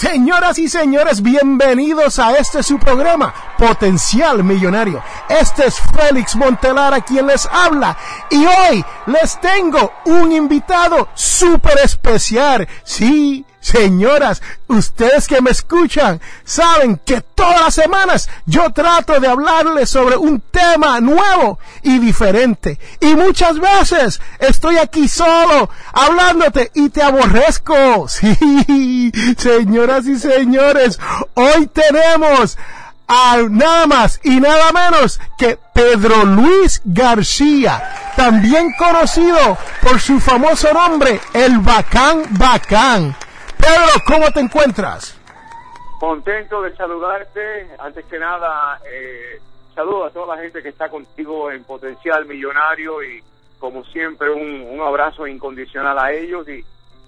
Señoras y señores, bienvenidos a este su programa, Potencial Millonario. Este es Félix Montelara quien les habla y hoy les tengo un invitado súper especial. Sí, Señoras, ustedes que me escuchan saben que todas las semanas yo trato de hablarles sobre un tema nuevo y diferente. Y muchas veces estoy aquí solo hablándote y te aborrezco. Sí, señoras y señores, hoy tenemos a nada más y nada menos que Pedro Luis García, también conocido por su famoso nombre, el Bacán Bacán. Pedro, ¿cómo te encuentras? Contento de saludarte. Antes que nada, eh, saludo a toda la gente que está contigo en Potencial Millonario y como siempre un, abrazo incondicional a ellos y,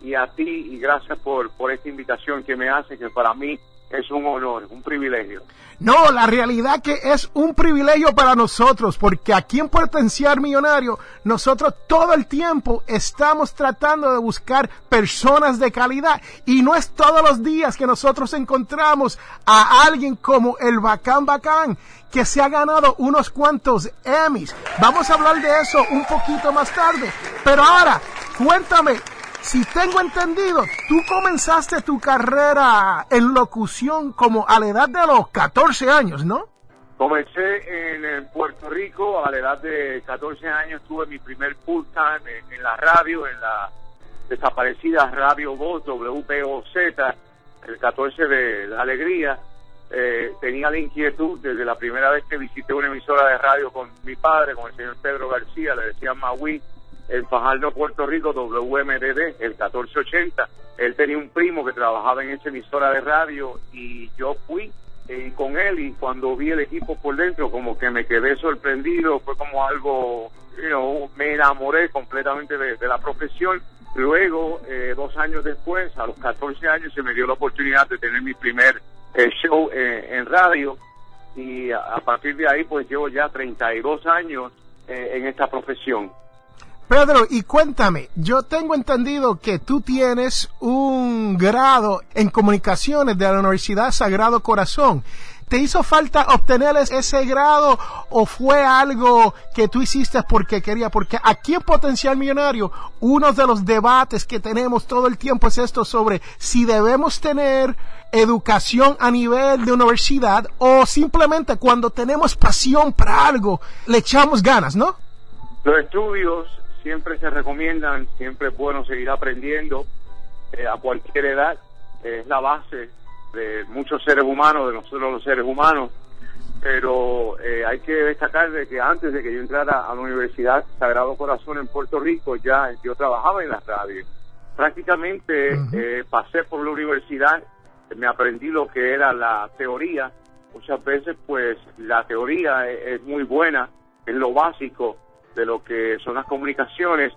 y a ti y gracias por, por esta invitación que me hace, que para mí es un honor, un privilegio. No, la realidad que es un privilegio para nosotros, porque aquí en Potenciar Millonario, nosotros todo el tiempo estamos tratando de buscar personas de calidad y no es todos los días que nosotros encontramos a alguien como el Bacán Bacán que se ha ganado unos cuantos Emmys. Vamos a hablar de eso un poquito más tarde. Pero ahora, cuéntame, si tengo entendido, tú comenzaste tu carrera en locución como a la edad de los 14 años, ¿no? Comencé en, Puerto Rico a la edad de 14 años, tuve mi primer full time en, la radio, en la desaparecida Radio Voz, WPOZ, el 14 de la Alegría. Eh, tenía la inquietud desde la primera vez que visité una emisora de radio con mi padre, con el señor Pedro García, le decían Maui, en Fajardo, Puerto Rico, WMDD, el 1480. Él tenía un primo que trabajaba en esa emisora de radio y yo fui eh, con él y cuando vi el equipo por dentro como que me quedé sorprendido, fue como algo, you me enamoré completamente de, la profesión. Luego, eh, dos años después, a los 14 años, se me dio la oportunidad de tener mi primer eh, show en radio y a, a, partir de ahí pues llevo ya 32 años en esta profesión. Pedro, y cuéntame, yo tengo entendido que tú tienes un grado en comunicaciones de la Universidad Sagrado Corazón. ¿Te hizo falta obtener ese grado o fue algo que tú hiciste porque quería? Porque aquí en Potencial Millonario, uno de los debates que tenemos todo el tiempo es esto sobre si debemos tener educación a nivel de universidad o simplemente cuando tenemos pasión para algo, le echamos ganas, ¿no? Los estudios siempre se recomiendan, siempre es bueno seguir aprendiendo eh, a cualquier edad, es la base de muchos seres humanos, de nosotros los seres humanos, pero eh, hay que destacar de que antes de que yo entrara a la Universidad Sagrado Corazón en Puerto Rico, ya yo trabajaba en la radio. Prácticamente eh, pasé por la universidad, me aprendí lo que era la teoría, muchas veces pues la teoría es muy buena, es lo básico, de lo que son las comunicaciones,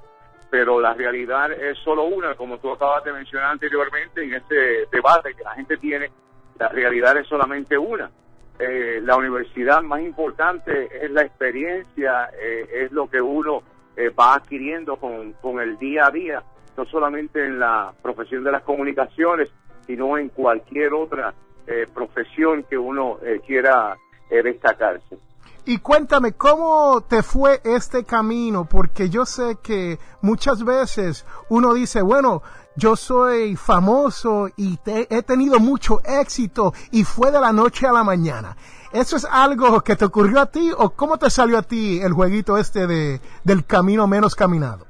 pero la realidad es solo una, como tú acabas de mencionar anteriormente en este debate que la gente tiene, la realidad es solamente una. Eh, la universidad más importante es la experiencia, eh, es lo que uno eh, va adquiriendo con, con el día a día, no solamente en la profesión de las comunicaciones, sino en cualquier otra profesión que uno quiera destacarse. Y cuéntame, ¿cómo te fue este camino? Porque yo sé que muchas veces uno dice, bueno, yo soy famoso y he tenido mucho éxito y fue de la noche a la mañana. ¿Eso es algo que te ocurrió a ti o cómo te salió a ti el jueguito este de, del camino menos caminado?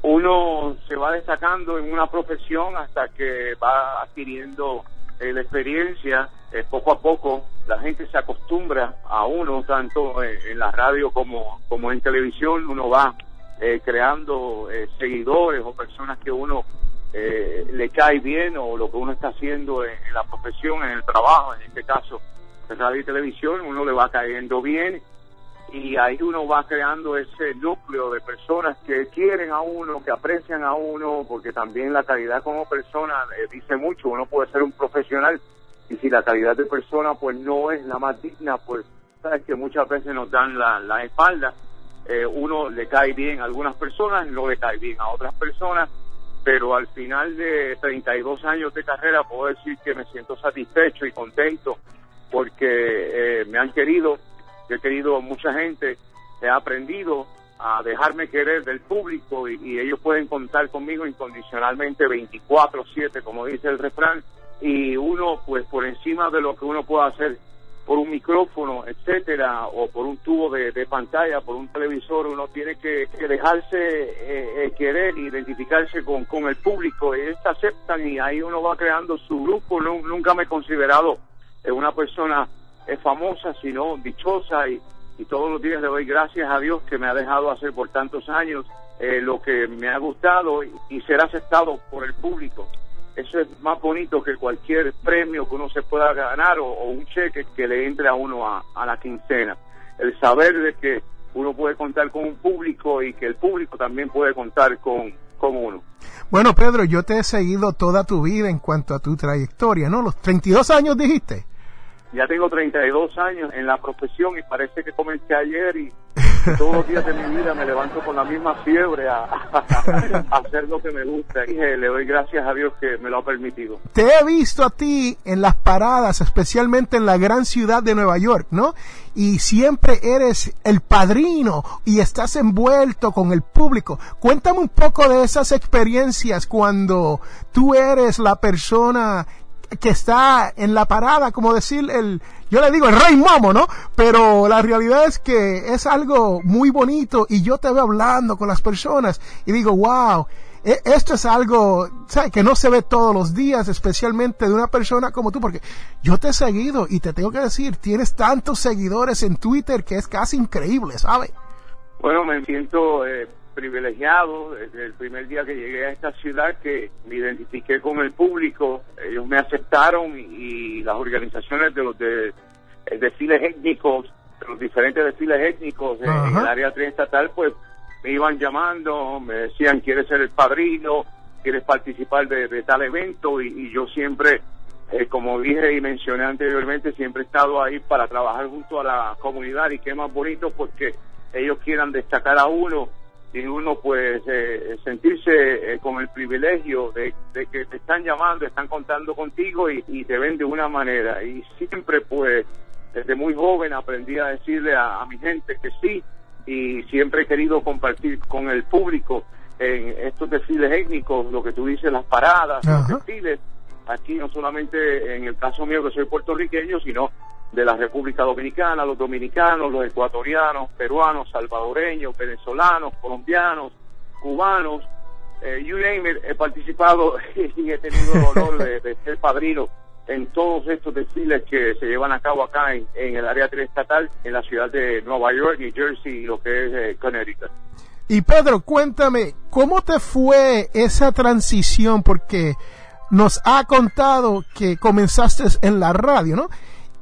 Uno se va destacando en una profesión hasta que va adquiriendo eh, la experiencia. Eh, poco a poco la gente se acostumbra a uno, tanto en, la radio como, como en televisión. Uno va eh, creando seguidores o personas que uno le cae bien o lo que uno está haciendo en, la profesión, en el trabajo, en este caso en radio y televisión, uno le va cayendo bien y ahí uno va creando ese núcleo de personas que quieren a uno, que aprecian a uno, porque también la calidad como persona eh, dice mucho, uno puede ser un profesional y si la calidad de persona pues no es la más digna, pues sabes que muchas veces nos dan la, la espalda, eh, uno le cae bien a algunas personas, no le cae bien a otras personas, pero al final de 32 años de carrera puedo decir que me siento satisfecho y contento porque eh, me han querido, he querido mucha gente, he aprendido a dejarme querer del público y, ellos pueden contar conmigo incondicionalmente 24/7, como dice el refrán, y uno, pues por encima de lo que uno pueda hacer por un micrófono, etcétera, o por un tubo de, pantalla, por un televisor, uno tiene que, dejarse eh, eh, querer, identificarse con, el público, ellos aceptan y ahí uno va creando su grupo, nunca me he considerado es una persona es famosa, sino dichosa y, todos los días le doy gracias a Dios que me ha dejado hacer por tantos años eh, lo que me ha gustado y, ser aceptado por el público. Eso es más bonito que cualquier premio que uno se pueda ganar o, un cheque que le entre a uno a, la quincena. El saber de que uno puede contar con un público y que el público también puede contar con, con uno. Bueno, Pedro, yo te he seguido toda tu vida en cuanto a tu trayectoria, ¿no? Los 32 años dijiste. Ya tengo 32 años en la profesión y parece que comencé ayer y todos los días de mi vida me levanto con la misma fiebre a, hacer lo que me gusta. Y le doy gracias a Dios que me lo ha permitido. Te he visto a ti en las paradas, especialmente en la gran ciudad de Nueva York, ¿no? Y siempre eres el padrino y estás envuelto con el público. Cuéntame un poco de esas experiencias cuando tú eres la persona que está en la parada, como decir el, yo le digo el rey momo, ¿no? Pero la realidad es que es algo muy bonito y yo te veo hablando con las personas y digo, wow, e, esto es algo ¿sabes? que no se ve todos los días, especialmente de una persona como tú, porque yo te he seguido y te tengo que decir, tienes tantos seguidores en Twitter que es casi increíble, ¿sabes? Bueno, me siento eh, privilegiado desde el primer día que llegué a esta ciudad que me identifiqué con el público, ellos me aceptaron y, las organizaciones de los de, eh, desfiles étnicos, de los diferentes desfiles étnicos en, el área triestatal, pues me iban llamando, me decían, ¿quieres ser el padrino? ¿Quieres participar de, tal evento? Y, yo siempre, eh, como dije y mencioné anteriormente, siempre he estado ahí para trabajar junto a la comunidad y qué más bonito porque ellos quieran destacar a uno y uno pues eh, sentirse eh, con el privilegio de, que te están llamando, están contando contigo y, te ven de una manera. Y siempre pues desde muy joven aprendí a decirle a, mi gente que sí y siempre he querido compartir con el público en estos desfiles étnicos, lo que tú dices, las paradas, los desfiles, aquí no solamente en el caso mío que soy puertorriqueño, sino de la República Dominicana, los dominicanos, los ecuatorianos, peruanos, salvadoreños, venezolanos, colombianos, cubanos, eh, you name he participado y he tenido el honor de, ser padrino en todos estos desfiles que se llevan a cabo acá en, el área triestatal, en la ciudad de Nueva York, New Jersey y lo que es eh, Connecticut. Y Pedro, cuéntame, ¿cómo te fue esa transición? Porque nos ha contado que comenzaste en la radio, ¿no?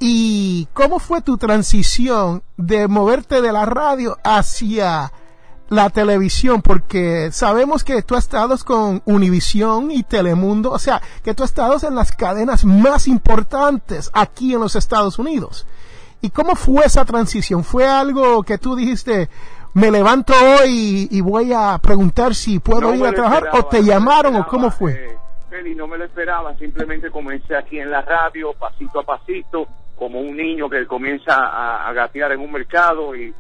¿Y cómo fue tu transición de moverte de la radio hacia la televisión? Porque sabemos que tú has estado con Univisión y Telemundo, o sea, que tú has estado en las cadenas más importantes aquí en los Estados Unidos. ¿Y cómo fue esa transición? ¿Fue algo que tú dijiste, me levanto hoy y voy a preguntar si puedo ir a trabajar? ¿O te llamaron o cómo fue? y no me lo esperaba, simplemente comencé aquí en la radio, pasito a pasito, como un niño que comienza a, gatear en un mercado y,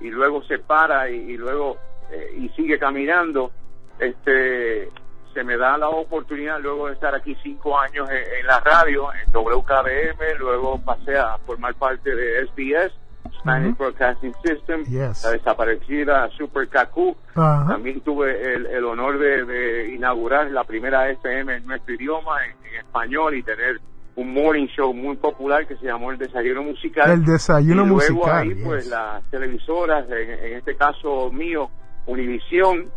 luego se para y, luego eh, y sigue caminando. Este, se me da la oportunidad luego de estar aquí cinco años en, la radio, en WKBM, luego pasé a formar parte de SBS, Spanish Broadcasting System, la desaparecida Super Kaku. También tuve el, honor de, inaugurar la primera FM en nuestro idioma, en, español, y tener un morning show muy popular que se llamó El Desayuno Musical. El Desayuno y luego Musical. ahí, pues las televisoras, en, este caso mío, Univisión,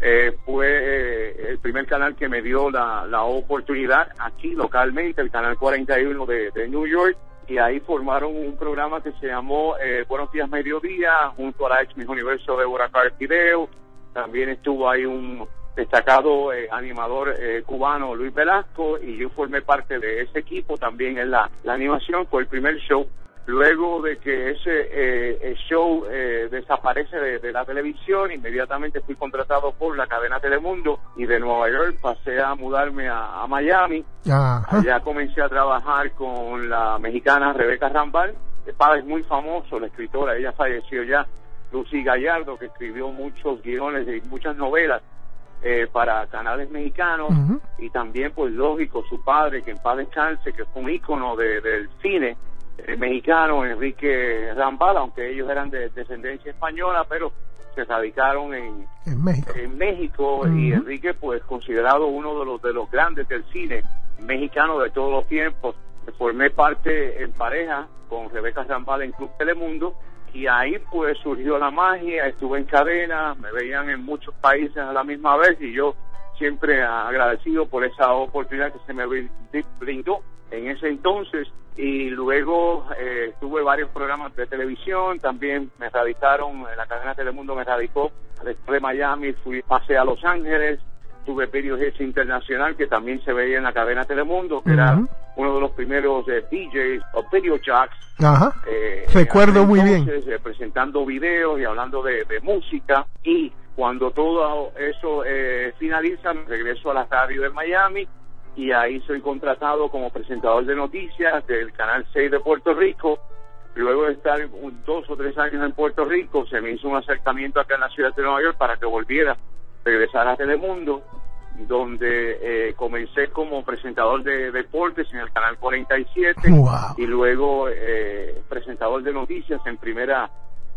eh, fue eh, el primer canal que me dio la, la oportunidad aquí localmente, el canal 41 de, de New York, y ahí formaron un programa que se llamó eh, Buenos Días Mediodía, junto a la ex Miss Universo de Buracar Video. También estuvo ahí un destacado eh, animador eh, cubano, Luis Velasco, y yo formé parte de ese equipo también en la, la animación. Fue el primer show Luego de que ese eh, show eh, desaparece de, la televisión, inmediatamente fui contratado por la cadena Telemundo y de Nueva York pasé a mudarme a, Miami. Allá comencé a trabajar con la mexicana Rebeca Rambal, de padre muy famoso, la escritora, ella falleció ya, Lucy Gallardo, que escribió muchos guiones y muchas novelas eh, para canales mexicanos. Y también pues lógico su padre que en paz descanse que fue un ícono del cine eh, mexicano, Enrique Rambal, aunque ellos eran de descendencia española, pero se radicaron en, México, y Enrique pues considerado uno de los de los grandes del cine mexicano de todos los tiempos. Formé parte en pareja con Rebeca Rambal en Club Telemundo y ahí pues surgió la magia, estuve en cadena, me veían en muchos países a la misma vez y yo siempre agradecido por esa oportunidad que se me brindó en ese entonces. Y luego eh, tuve varios programas de televisión, también me radicaron, la cadena Telemundo me radicó, después de Miami fui, pasé a Los Ángeles, tuve Hits Internacional que también se veía en la cadena Telemundo, que era uno de los primeros eh, DJs o video jacks. Eh, Recuerdo muy bien. Eh, presentando videos y hablando de, de música y cuando todo eso finaliza, me regreso a la radio de Miami y ahí soy contratado como presentador de noticias del Canal 6 de Puerto Rico. Luego de estar dos o tres años en Puerto Rico, se me hizo un acercamiento acá en la ciudad de Nueva York para que volviera, regresar a Telemundo, donde eh, comencé como presentador de deportes en el Canal 47 y luego eh, presentador de noticias en primera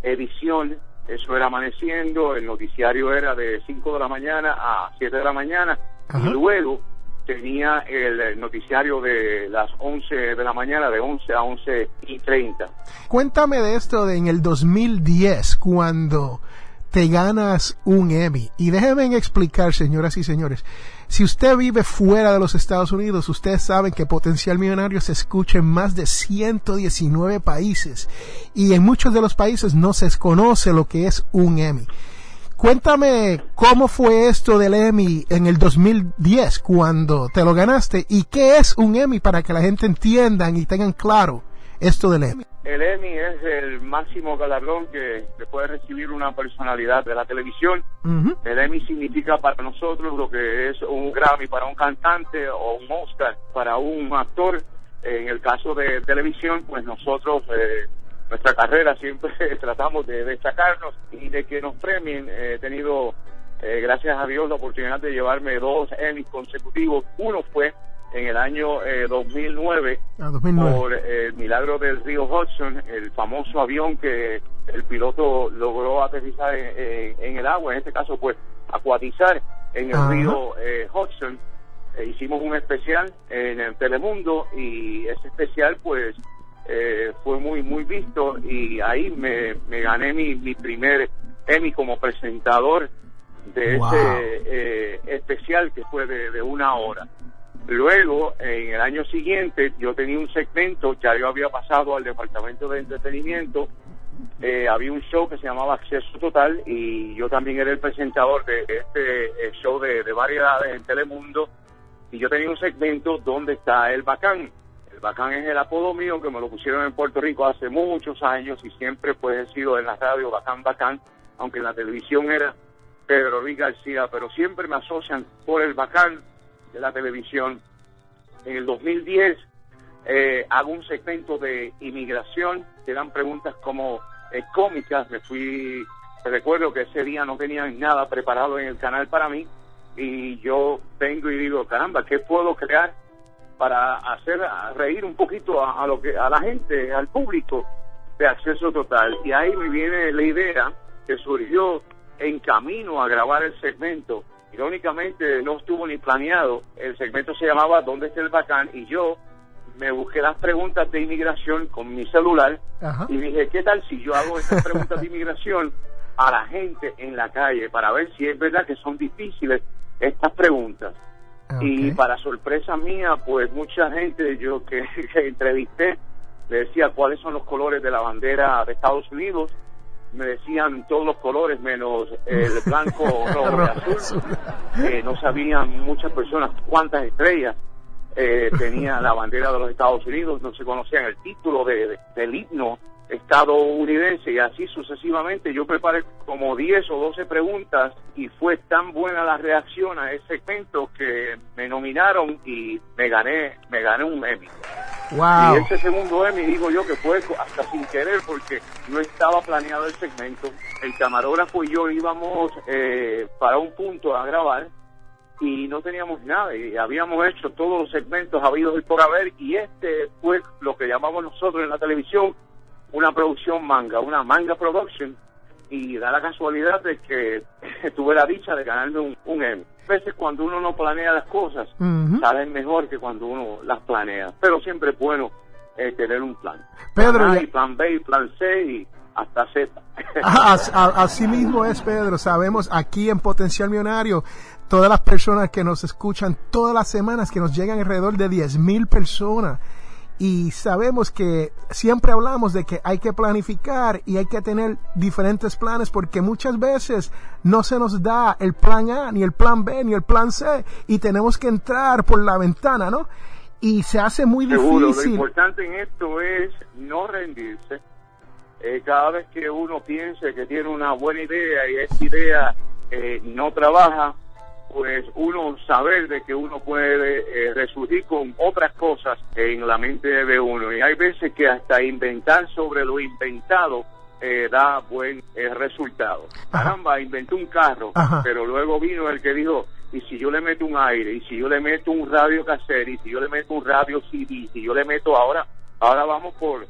edición. Eso era amaneciendo, el noticiario era de 5 de la mañana a 7 de la mañana y luego tenía el noticiario de las 11 de la mañana, de 11 a 11 y 30. Cuéntame de esto de en el 2010, cuando te ganas un Emmy. Y déjenme explicar, señoras y señores, si usted vive fuera de los Estados Unidos, ustedes saben que Potencial Millonario se escucha en más de 119 países y en muchos de los países no se conoce lo que es un Emmy. Cuéntame cómo fue esto del Emmy en el 2010 cuando te lo ganaste y qué es un Emmy para que la gente entiendan y tengan claro esto del Emmy. El Emmy es el máximo galardón que, puede recibir una personalidad de la televisión. El Emmy significa para nosotros lo que es un Grammy para un cantante o un Oscar para un actor. En el caso de televisión, pues nosotros eh, nuestra carrera siempre tratamos de destacarnos y de que nos premien. He tenido, eh, gracias a Dios, la oportunidad de llevarme dos Emmys consecutivos. Uno fue en el año 2009, ah, por el milagro del río Hudson, el famoso avión que el piloto logró aterrizar en, el agua, en este caso pues acuatizar en el río eh, Hudson. Eh, hicimos un especial en el Telemundo y ese especial pues eh, fue muy muy visto y ahí me, gané mi, mi primer Emmy como presentador de ese eh, especial que fue de, una hora. Luego, en el año siguiente, yo tenía un segmento, ya yo había pasado al departamento de entretenimiento, eh, había un show que se llamaba Acceso Total y yo también era el presentador de este show de, de variedades en Telemundo y yo tenía un segmento donde está el bacán. Bacán es el apodo mío que me lo pusieron en Puerto Rico hace muchos años y siempre pues he sido en la radio Bacán Bacán, aunque en la televisión era Pedro Luis García, pero siempre me asocian por el Bacán de la televisión. En el 2010 eh, hago un segmento de inmigración, que dan preguntas como eh, cómicas, me fui, recuerdo que ese día no tenían nada preparado en el canal para mí, y yo vengo y digo, caramba, ¿qué puedo crear para hacer reír un poquito a, lo que a la gente, al público de acceso total? Y ahí me viene la idea que surgió en camino a grabar el segmento. Irónicamente no estuvo ni planeado. El segmento se llamaba ¿Dónde está el bacán? Y yo me busqué las preguntas de inmigración con mi celular y dije, ¿qué tal si yo hago estas preguntas de inmigración a la gente en la calle para ver si es verdad que son difíciles estas preguntas? Y para sorpresa mía, pues mucha gente yo que, entrevisté le decía cuáles son los colores de la bandera de Estados Unidos me decían todos los colores menos el blanco, rojo y azul. Eh, no sabían muchas personas cuántas estrellas eh, tenía la bandera de los Estados Unidos, no se conocían el título de, del himno estadounidense y así sucesivamente. Yo preparé como 10 o 12 preguntas y fue tan buena la reacción a ese segmento que me nominaron y me gané, me gané un Emmy. Y ese segundo Emmy digo yo que fue hasta sin querer porque no estaba planeado el segmento. El camarógrafo y yo íbamos eh, para un punto a grabar y no teníamos nada y habíamos hecho todos los segmentos habidos y por haber y este fue lo que llamamos nosotros en la televisión una producción manga, una manga production y da la casualidad de que tuve la dicha de ganarme un, un Emmy. A veces cuando uno no planea las cosas salen mejor que cuando uno las planea, pero siempre es bueno eh, tener un plan. Pedro, plan A y plan B y plan C y hasta Z. así mismo es, Pedro. Sabemos aquí en Potencial Millonario todas las personas que nos escuchan todas las semanas, que nos llegan alrededor de 10 mil personas. Y sabemos que siempre hablamos de que hay que planificar y hay que tener diferentes planes porque muchas veces no se nos da el plan A, ni el plan B, ni el plan C y tenemos que entrar por la ventana, ¿no? Y se hace muy Seguro, difícil. Lo importante en esto es no rendirse. Eh, cada vez que uno piense que tiene una buena idea y esa idea eh, no trabaja, pues uno saber de que uno puede eh, resurgir con otras cosas en la mente de uno. Y hay veces que hasta inventar sobre lo inventado eh, da buen eh, resultado. Caramba, inventó un carro, pero luego vino el que dijo, y si yo le meto un aire, y si yo le meto un radio cassette, y si yo le meto un radio CD, y si yo le meto ahora, ahora vamos por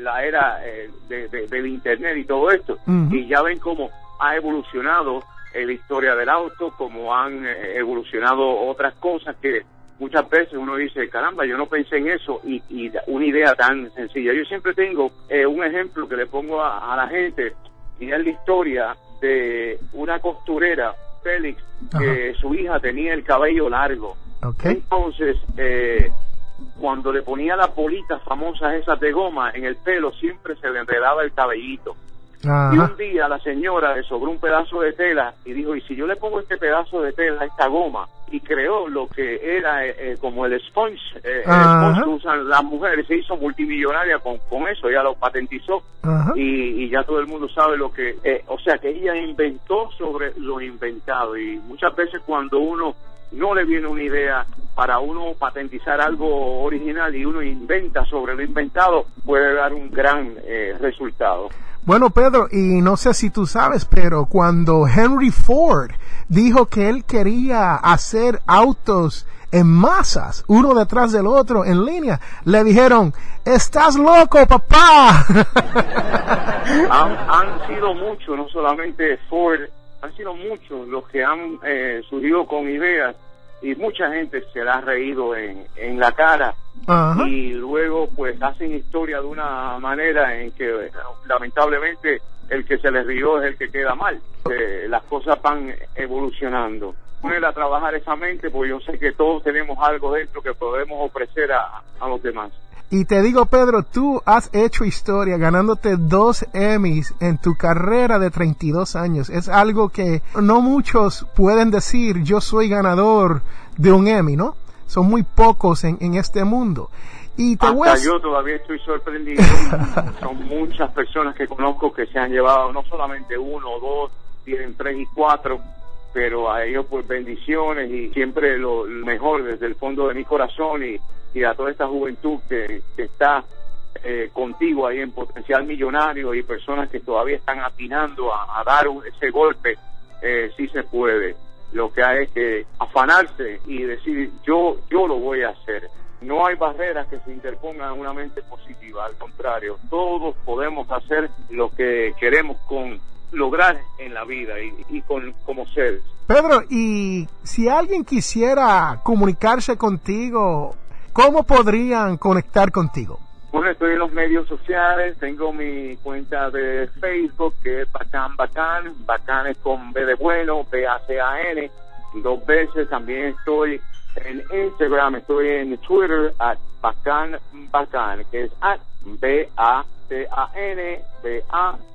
la era del internet y todo esto, y ya ven cómo ha evolucionado la historia del auto, como han eh, evolucionado otras cosas que muchas veces uno dice, caramba, yo no pensé en eso y, una idea tan sencilla. Yo siempre tengo eh, un ejemplo que le pongo a, la gente y es la historia de una costurera, Félix, que su hija tenía el cabello largo. Entonces, eh, cuando le ponía las bolitas famosas esas de goma en el pelo, siempre se le enredaba el cabellito. Y un día la señora le sobró un pedazo de tela y dijo, ¿y si yo le pongo este pedazo de tela a esta goma? Y creó lo que era eh, eh, como el sponge, eh, el sponge que usan las mujeres, se hizo multimillonaria con, con eso, ella lo patentizó y, y, ya todo el mundo sabe lo que, o sea que ella inventó sobre lo inventado y muchas veces cuando uno no le viene una idea para uno patentizar algo original y uno inventa sobre lo inventado, puede dar un gran resultado. Bueno, Pedro, y no sé si tú sabes, pero cuando Henry Ford dijo que él quería hacer autos en masas, uno detrás del otro, en línea, le dijeron, estás loco, papá. han, sido muchos, no solamente Ford, han sido muchos los que han eh, surgido con ideas y mucha gente se la ha reído en, en la cara y luego pues hacen historia de una manera en que lamentablemente el que se les rió es el que queda mal. Eh, las cosas van evolucionando. Poner a trabajar esa mente porque yo sé que todos tenemos algo dentro que podemos ofrecer a, a los demás. Y te digo, Pedro, tú has hecho historia ganándote dos Emmys en tu carrera de 32 años. Es algo que no muchos pueden decir, yo soy ganador de un Emmy, ¿no? son muy pocos en, en este mundo. Y te Hasta yo todavía estoy sorprendido. son muchas personas que conozco que se han llevado no solamente uno o dos, tienen tres y cuatro, pero a ellos pues bendiciones y siempre lo, mejor desde el fondo de mi corazón y, y a toda esta juventud que, está eh, contigo ahí en Potencial Millonario y personas que todavía están atinando a, dar ese golpe, eh, si se puede lo que hay es que afanarse y decir yo yo lo voy a hacer. No hay barreras que se interpongan en una mente positiva, al contrario, todos podemos hacer lo que queremos con lograr en la vida y, con, como seres. Pedro, y si alguien quisiera comunicarse contigo, ¿cómo podrían conectar contigo? Bueno, estoy en los medios sociales, tengo mi cuenta de Facebook que es Bacán Bacán, Bacán es con B de bueno, B-A-C-A-N, dos veces, también estoy en Instagram, estoy en Twitter, at Bacán Bacán, que es at B-A-C-A-N,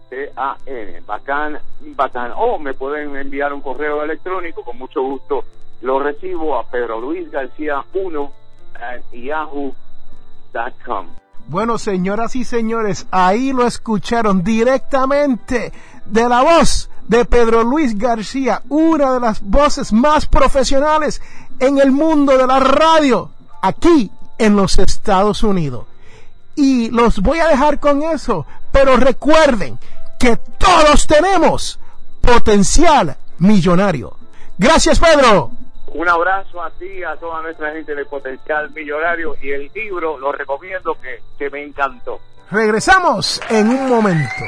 B-A-C-A-N, Bacán Bacán, o me pueden enviar un correo electrónico, con mucho gusto lo recibo a Pedro Luis García 1 at yahoo.com. Bueno, señoras y señores, ahí lo escucharon directamente de la voz de Pedro Luis García, una de las voces más profesionales en el mundo de la radio, aquí en los Estados Unidos. Y los voy a dejar con eso, pero recuerden que todos tenemos potencial millonario. Gracias, Pedro. Un abrazo a ti, a toda nuestra gente de Potencial Millonario y el libro lo recomiendo que, que me encantó. Regresamos en un momento.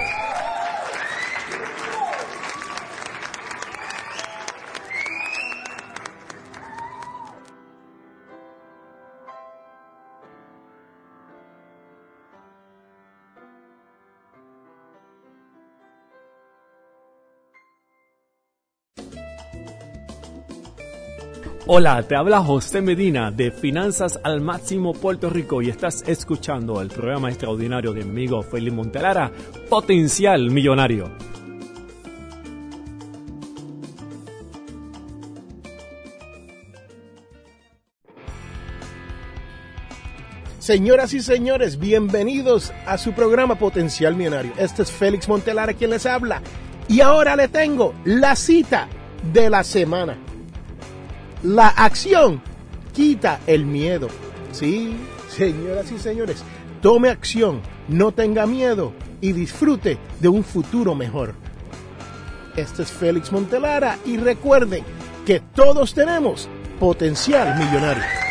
Hola, te habla José Medina de Finanzas al Máximo Puerto Rico y estás escuchando el programa extraordinario de mi amigo Felipe Montelara, Potencial Millonario. Señoras y señores, bienvenidos a su programa Potencial Millonario. Este es Félix Montelara quien les habla. Y ahora le tengo la cita de la semana. La acción quita el miedo. Sí, señoras y señores, tome acción, no tenga miedo y disfrute de un futuro mejor. Este es Félix Montelara y recuerden que todos tenemos potencial millonario.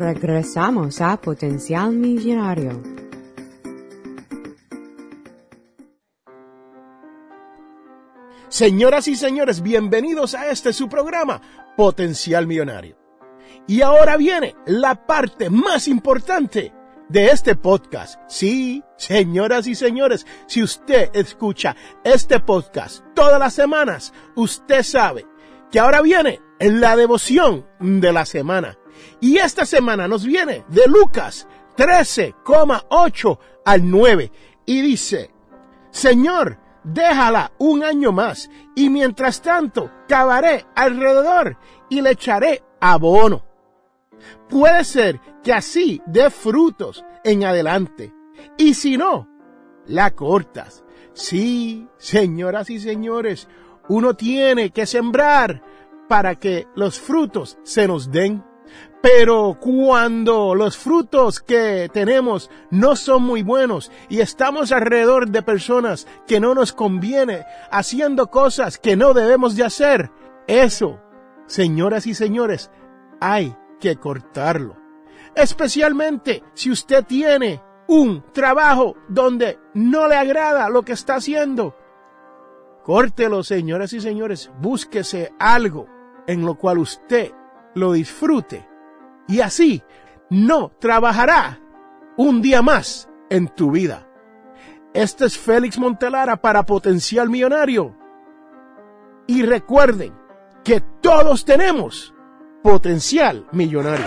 Regresamos a Potencial Millonario. Señoras y señores, bienvenidos a este su programa, Potencial Millonario. Y ahora viene la parte más importante de este podcast. Sí, señoras y señores, si usted escucha este podcast todas las semanas, usted sabe que ahora viene la devoción de la semana. Y esta semana nos viene de Lucas 13,8 al 9 y dice, Señor, déjala un año más y mientras tanto cavaré alrededor y le echaré abono. Puede ser que así dé frutos en adelante y si no, la cortas. Sí, señoras y señores, uno tiene que sembrar para que los frutos se nos den. Pero cuando los frutos que tenemos no son muy buenos y estamos alrededor de personas que no nos conviene haciendo cosas que no debemos de hacer, eso, señoras y señores, hay que cortarlo. Especialmente si usted tiene un trabajo donde no le agrada lo que está haciendo. Córtelo, señoras y señores, búsquese algo en lo cual usted lo disfrute y así no trabajará un día más en tu vida. Este es Félix Montelara para Potencial Millonario. Y recuerden que todos tenemos potencial millonario.